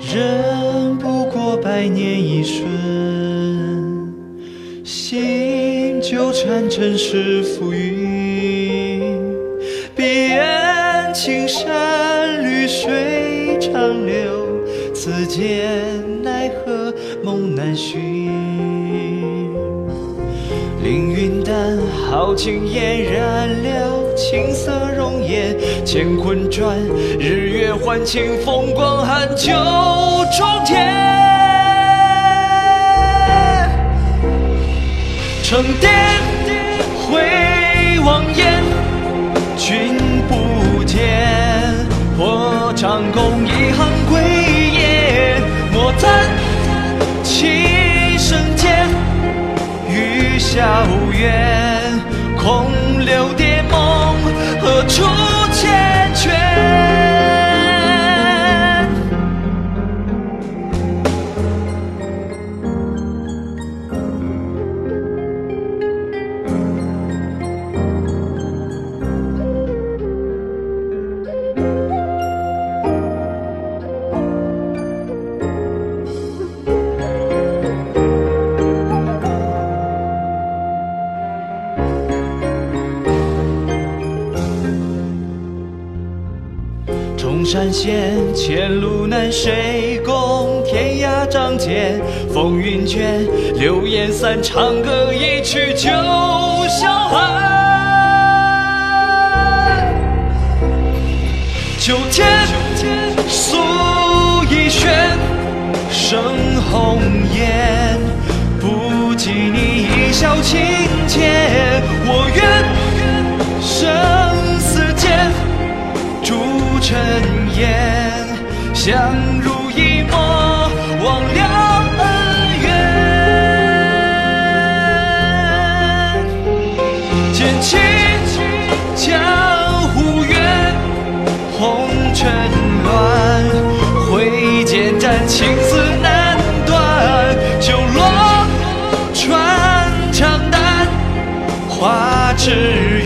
人不过百年一瞬，心纠缠尘世浮云。彼岸青山绿水长流，此间奈何梦难寻。凌云淡，豪情嫣然了青色容颜，乾坤转，日月换晴，风光寒旧中天。沉淀回望眼，君不见，破长弓一行归雁，莫叹其生间。雨遥远，空留蝶，何冲山县，前路难，谁共天涯仗剑？风云卷，流言散，长歌一曲酒消寒。九天素一相濡以沫，忘了恩怨。剑起江湖远，红尘乱，挥剑斩情丝难断。酒落穿肠淡，花枝。